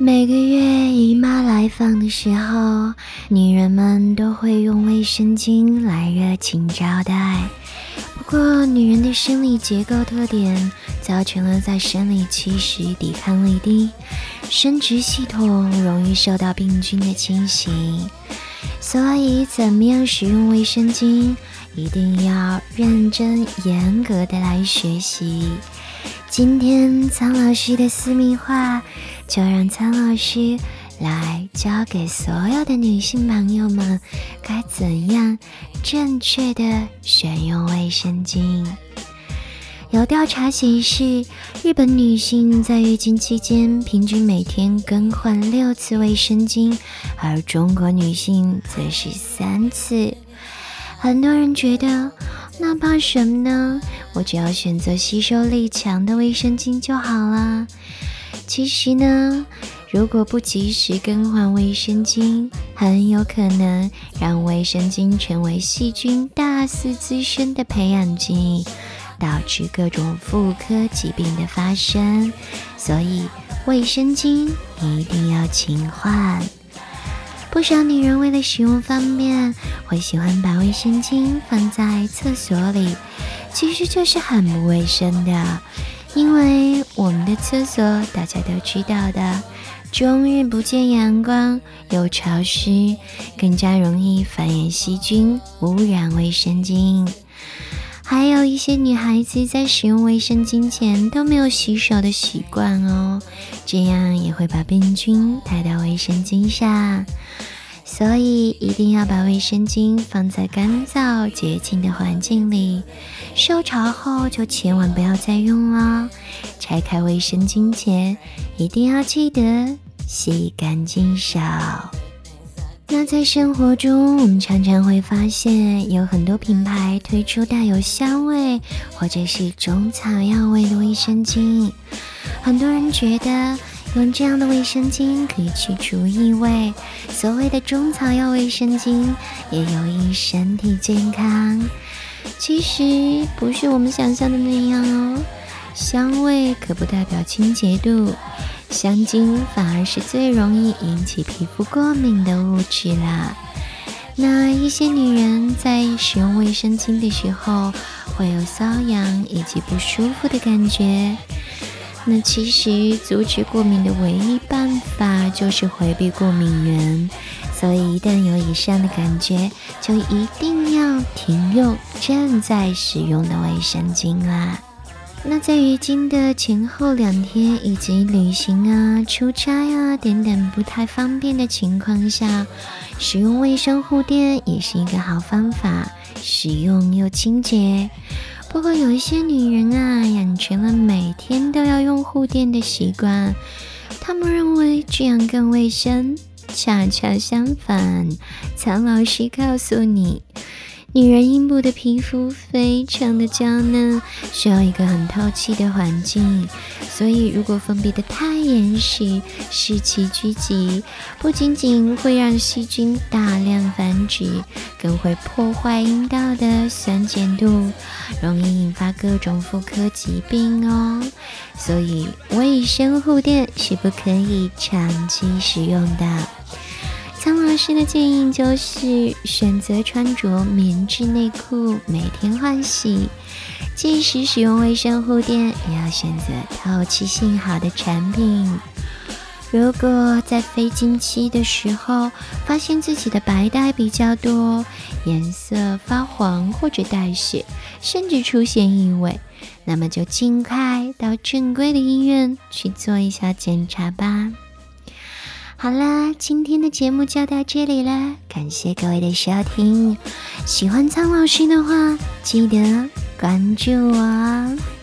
每个月姨妈来访的时候，女人们都会用卫生巾来热情招待。不过，女人的生理结构特点造成了在生理期时抵抗力低，生殖系统容易受到病菌的侵袭。所以，怎么样使用卫生巾，一定要认真严格的来学习。今天苍老师的私密话，就让苍老师来教给所有的女性朋友们，该怎样正确的选用卫生巾。有调查显示，日本女性在月经期间平均每天更换六次卫生巾，而中国女性则是三次。很多人觉得。那怕什么呢？我只要选择吸收力强的卫生巾就好了。其实呢，如果不及时更换卫生巾，很有可能让卫生巾成为细菌大肆滋生的培养基，导致各种妇科疾病的发生。所以，卫生巾一定要勤换。不少女人为了使用方便，会喜欢把卫生巾放在厕所里，其实就是很不卫生的。因为我们的厕所大家都知道的，终日不见阳光，又潮湿，更加容易繁衍细菌，污染卫生巾。还有一些女孩子在使用卫生巾前都没有洗手的习惯哦，这样也会把病菌带到卫生巾上。所以一定要把卫生巾放在干燥洁净的环境里，受潮后就千万不要再用了。拆开卫生巾前，一定要记得洗干净手。那在生活中，我们常常会发现有很多品牌推出带有香味或者是中草药味的卫生巾，很多人觉得用这样的卫生巾可以去除异味。所谓的中草药卫生巾也有益身体健康，其实不是我们想象的那样哦。香味可不代表清洁度。香精反而是最容易引起皮肤过敏的物质啦。那一些女人在使用卫生巾的时候，会有瘙痒以及不舒服的感觉。那其实阻止过敏的唯一办法就是回避过敏源。所以一旦有以上的感觉，就一定要停用正在使用的卫生巾啦。那在月经的前后两天，以及旅行啊、出差啊等等不太方便的情况下，使用卫生护垫也是一个好方法，使用又清洁。不过有一些女人啊，养成了每天都要用护垫的习惯，她们认为这样更卫生，恰恰相反。苍老师告诉你。女人阴部的皮肤非常的娇嫩，需要一个很透气的环境，所以如果封闭的太严实，湿气聚集，不仅仅会让细菌大量繁殖，更会破坏阴道的酸碱度，容易引发各种妇科疾病哦。所以卫生护垫是不可以长期使用的。苍老师的建议就是选择穿着棉质内裤，每天换洗。即使使用卫生护垫，也要选择透气性好的产品。如果在非经期的时候发现自己的白带比较多，颜色发黄或者带血，甚至出现异味，那么就尽快到正规的医院去做一下检查吧。好啦，今天的节目就到这里了，感谢各位的收听。喜欢苍老师的话，记得关注我。